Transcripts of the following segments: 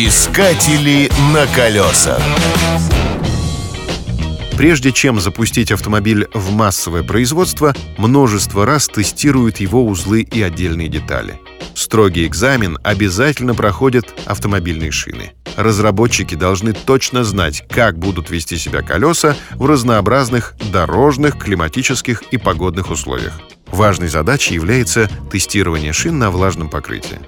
Искатели на колесах. Прежде чем запустить автомобиль в массовое производство, множество раз тестируют его узлы и отдельные детали. Строгий экзамен обязательно проходят автомобильные шины. Разработчики должны точно знать, как будут вести себя колеса в разнообразных дорожных, климатических и погодных условиях. Важной задачей является тестирование шин на влажном покрытии.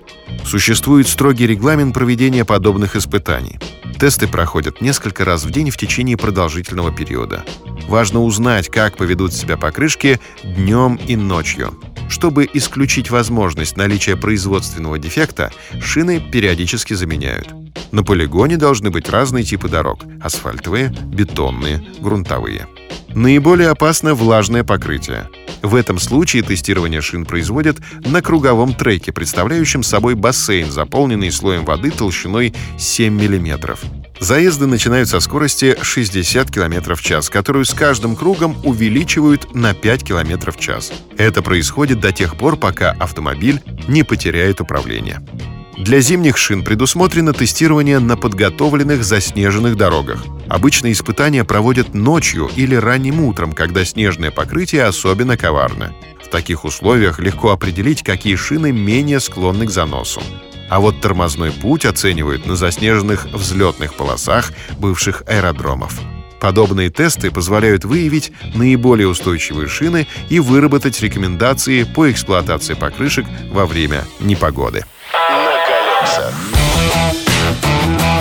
Существует строгий регламент проведения подобных испытаний. Тесты проходят несколько раз в день в течение продолжительного периода. Важно узнать, как поведут себя покрышки днем и ночью. Чтобы исключить возможность наличия производственного дефекта, шины периодически заменяют. На полигоне должны быть разные типы дорог – асфальтовые, бетонные, грунтовые. Наиболее опасно влажное покрытие – в этом случае тестирование шин производят на круговом треке, представляющем собой бассейн, заполненный слоем воды толщиной 7 мм. Заезды начинают со скорости 60 км в час, которую с каждым кругом увеличивают на 5 км в час. Это происходит до тех пор, пока автомобиль не потеряет управление. Для зимних шин предусмотрено тестирование на подготовленных заснеженных дорогах. Обычно испытания проводят ночью или ранним утром, когда снежное покрытие особенно коварно. В таких условиях легко определить, какие шины менее склонны к заносу. А вот тормозной путь оценивают на заснеженных взлетных полосах бывших аэродромов. Подобные тесты позволяют выявить наиболее устойчивые шины и выработать рекомендации по эксплуатации покрышек во время непогоды колесах.